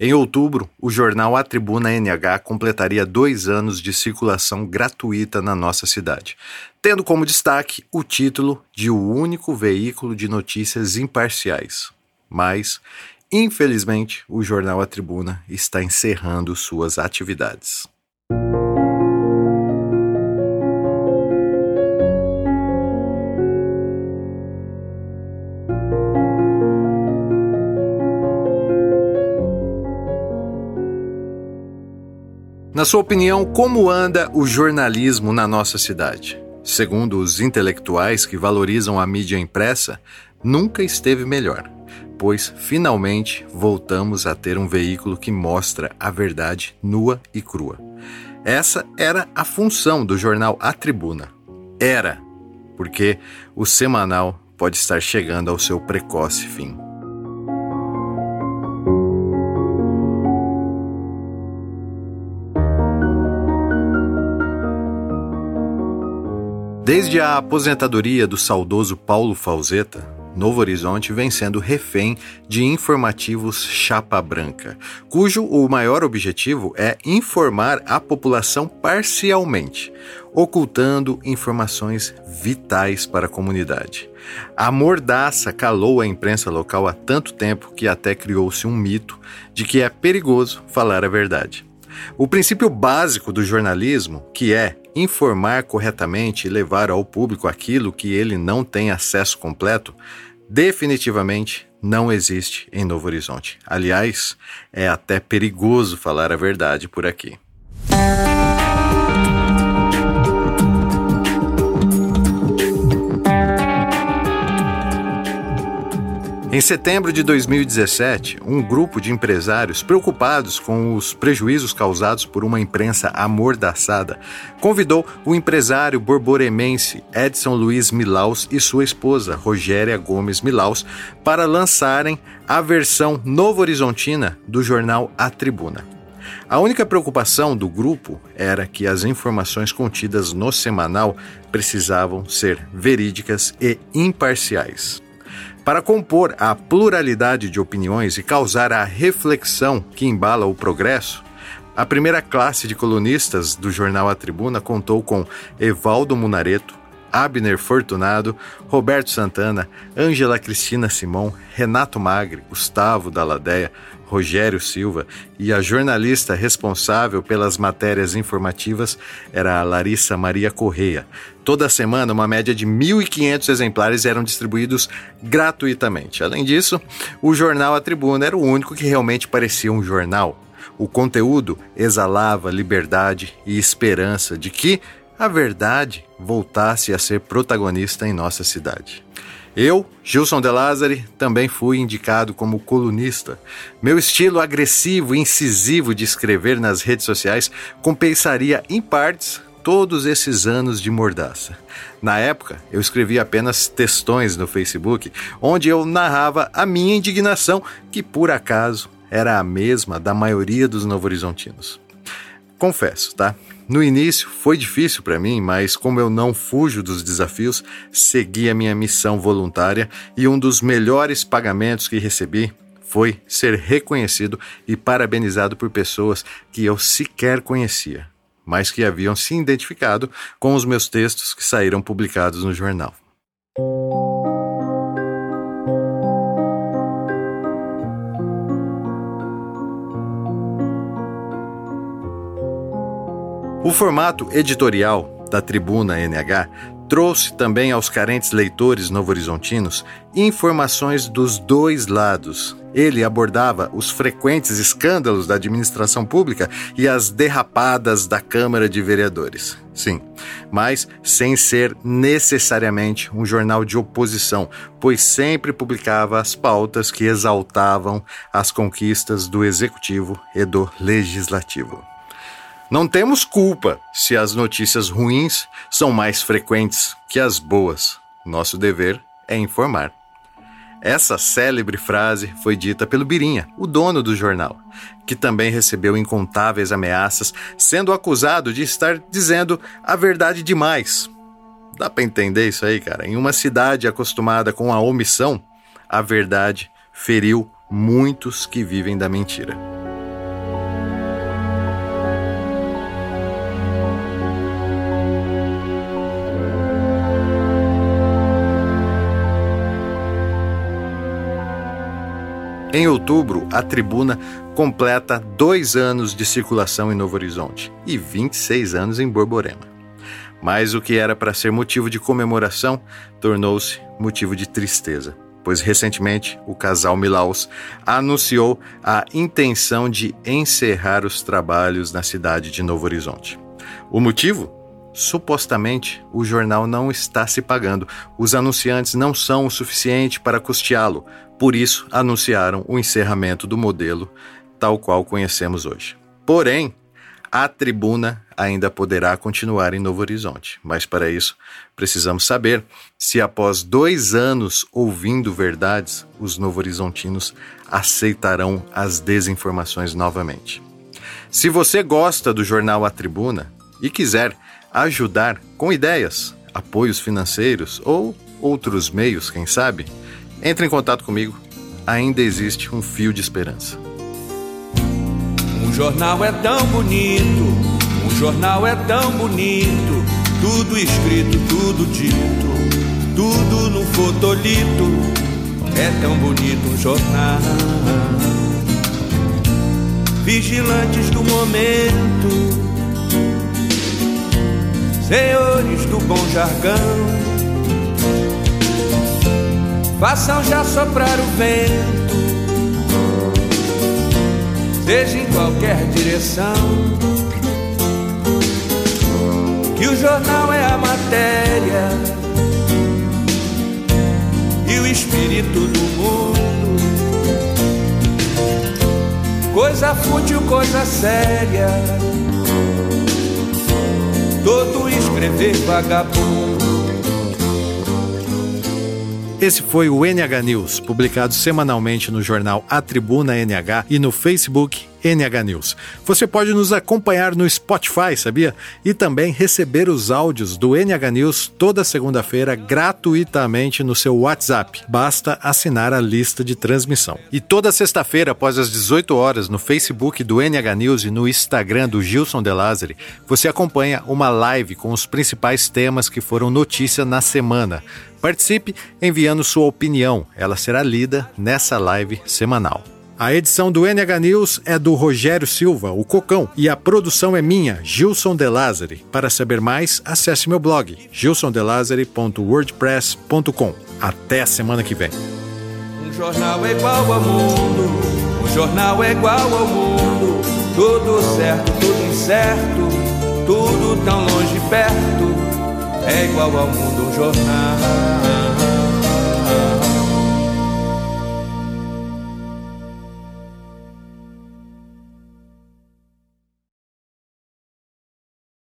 Em outubro, o jornal A Tribuna NH completaria dois anos de circulação gratuita na nossa cidade, tendo como destaque o título de o único veículo de notícias imparciais. Mas, infelizmente, o jornal A Tribuna está encerrando suas atividades. Na sua opinião, como anda o jornalismo na nossa cidade? Segundo os intelectuais que valorizam a mídia impressa, nunca esteve melhor, pois finalmente voltamos a ter um veículo que mostra a verdade nua e crua. Essa era a função do jornal A Tribuna. Era, porque o semanal pode estar chegando ao seu precoce fim. Desde a aposentadoria do saudoso Paulo Falzeta, Novo Horizonte vem sendo refém de informativos chapa branca, cujo o maior objetivo é informar a população parcialmente, ocultando informações vitais para a comunidade. A mordaça calou a imprensa local há tanto tempo que até criou-se um mito de que é perigoso falar a verdade. O princípio básico do jornalismo, que é informar corretamente e levar ao público aquilo que ele não tem acesso completo, definitivamente não existe em Novo Horizonte. Aliás, é até perigoso falar a verdade por aqui. Em setembro de 2017, um grupo de empresários preocupados com os prejuízos causados por uma imprensa amordaçada convidou o empresário borboremense Edson Luiz Milaus e sua esposa, Rogéria Gomes Milaus, para lançarem a versão novo horizontina do jornal A Tribuna. A única preocupação do grupo era que as informações contidas no semanal precisavam ser verídicas e imparciais. Para compor a pluralidade de opiniões e causar a reflexão que embala o progresso, a primeira classe de colunistas do jornal A Tribuna contou com Evaldo Munareto, Abner Fortunado, Roberto Santana, Ângela Cristina Simão, Renato Magre, Gustavo Daladeia, Rogério Silva e a jornalista responsável pelas matérias informativas era a Larissa Maria Correia. Toda semana, uma média de 1.500 exemplares eram distribuídos gratuitamente. Além disso, o jornal A Tribuna era o único que realmente parecia um jornal. O conteúdo exalava liberdade e esperança de que a verdade voltasse a ser protagonista em nossa cidade. Eu, Gilson De Lázari, também fui indicado como colunista. Meu estilo agressivo e incisivo de escrever nas redes sociais compensaria em partes todos esses anos de mordaça. Na época, eu escrevia apenas textões no Facebook, onde eu narrava a minha indignação, que por acaso era a mesma da maioria dos novo-horizontinos. Confesso, tá? No início foi difícil para mim, mas como eu não fujo dos desafios, segui a minha missão voluntária e um dos melhores pagamentos que recebi foi ser reconhecido e parabenizado por pessoas que eu sequer conhecia, mas que haviam se identificado com os meus textos que saíram publicados no jornal. O formato editorial da Tribuna NH trouxe também aos carentes leitores novo-horizontinos informações dos dois lados. Ele abordava os frequentes escândalos da administração pública e as derrapadas da Câmara de Vereadores. Sim, mas sem ser necessariamente um jornal de oposição, pois sempre publicava as pautas que exaltavam as conquistas do executivo e do legislativo. Não temos culpa se as notícias ruins são mais frequentes que as boas. Nosso dever é informar. Essa célebre frase foi dita pelo Birinha, o dono do jornal, que também recebeu incontáveis ameaças, sendo acusado de estar dizendo a verdade demais. Dá para entender isso aí, cara? Em uma cidade acostumada com a omissão, a verdade feriu muitos que vivem da mentira. Em outubro, a tribuna completa dois anos de circulação em Novo Horizonte e 26 anos em Borborema. Mas o que era para ser motivo de comemoração tornou-se motivo de tristeza, pois recentemente o casal Milaus anunciou a intenção de encerrar os trabalhos na cidade de Novo Horizonte. O motivo? Supostamente, o jornal não está se pagando. Os anunciantes não são o suficiente para custeá-lo. Por isso, anunciaram o encerramento do modelo tal qual conhecemos hoje. Porém, a tribuna ainda poderá continuar em Novo Horizonte, mas para isso precisamos saber se, após dois anos ouvindo verdades, os novo-horizontinos aceitarão as desinformações novamente. Se você gosta do jornal A Tribuna e quiser ajudar com ideias, apoios financeiros ou outros meios, quem sabe, entre em contato comigo. Ainda existe um fio de esperança. Um jornal é tão bonito, um jornal é tão bonito, tudo escrito, tudo dito, tudo no fotolito. É tão bonito um jornal. Vigilantes do momento senhores do bom jargão, façam já soprar o vento, seja em qualquer direção. Que o jornal é a matéria e o espírito do mundo. Coisa fútil, coisa séria todo escrever vagabundo. Esse foi o NH News, publicado semanalmente no jornal A Tribuna NH e no Facebook NH News. Você pode nos acompanhar no Spotify, sabia? E também receber os áudios do NH News toda segunda-feira gratuitamente no seu WhatsApp. Basta assinar a lista de transmissão. E toda sexta-feira, após as 18 horas, no Facebook do NH News e no Instagram do Gilson De Lázari, você acompanha uma live com os principais temas que foram notícia na semana. Participe enviando sua opinião, ela será lida nessa live semanal. A edição do NH News é do Rogério Silva, o Cocão, e a produção é minha, Gilson De Lázari. Para saber mais, acesse meu blog, gilsondelazari.wordpress.com. Até a semana que vem. Um jornal é igual ao mundo, um jornal é igual ao mundo, tudo certo, tudo incerto, tudo tão longe perto, é igual ao mundo um jornal.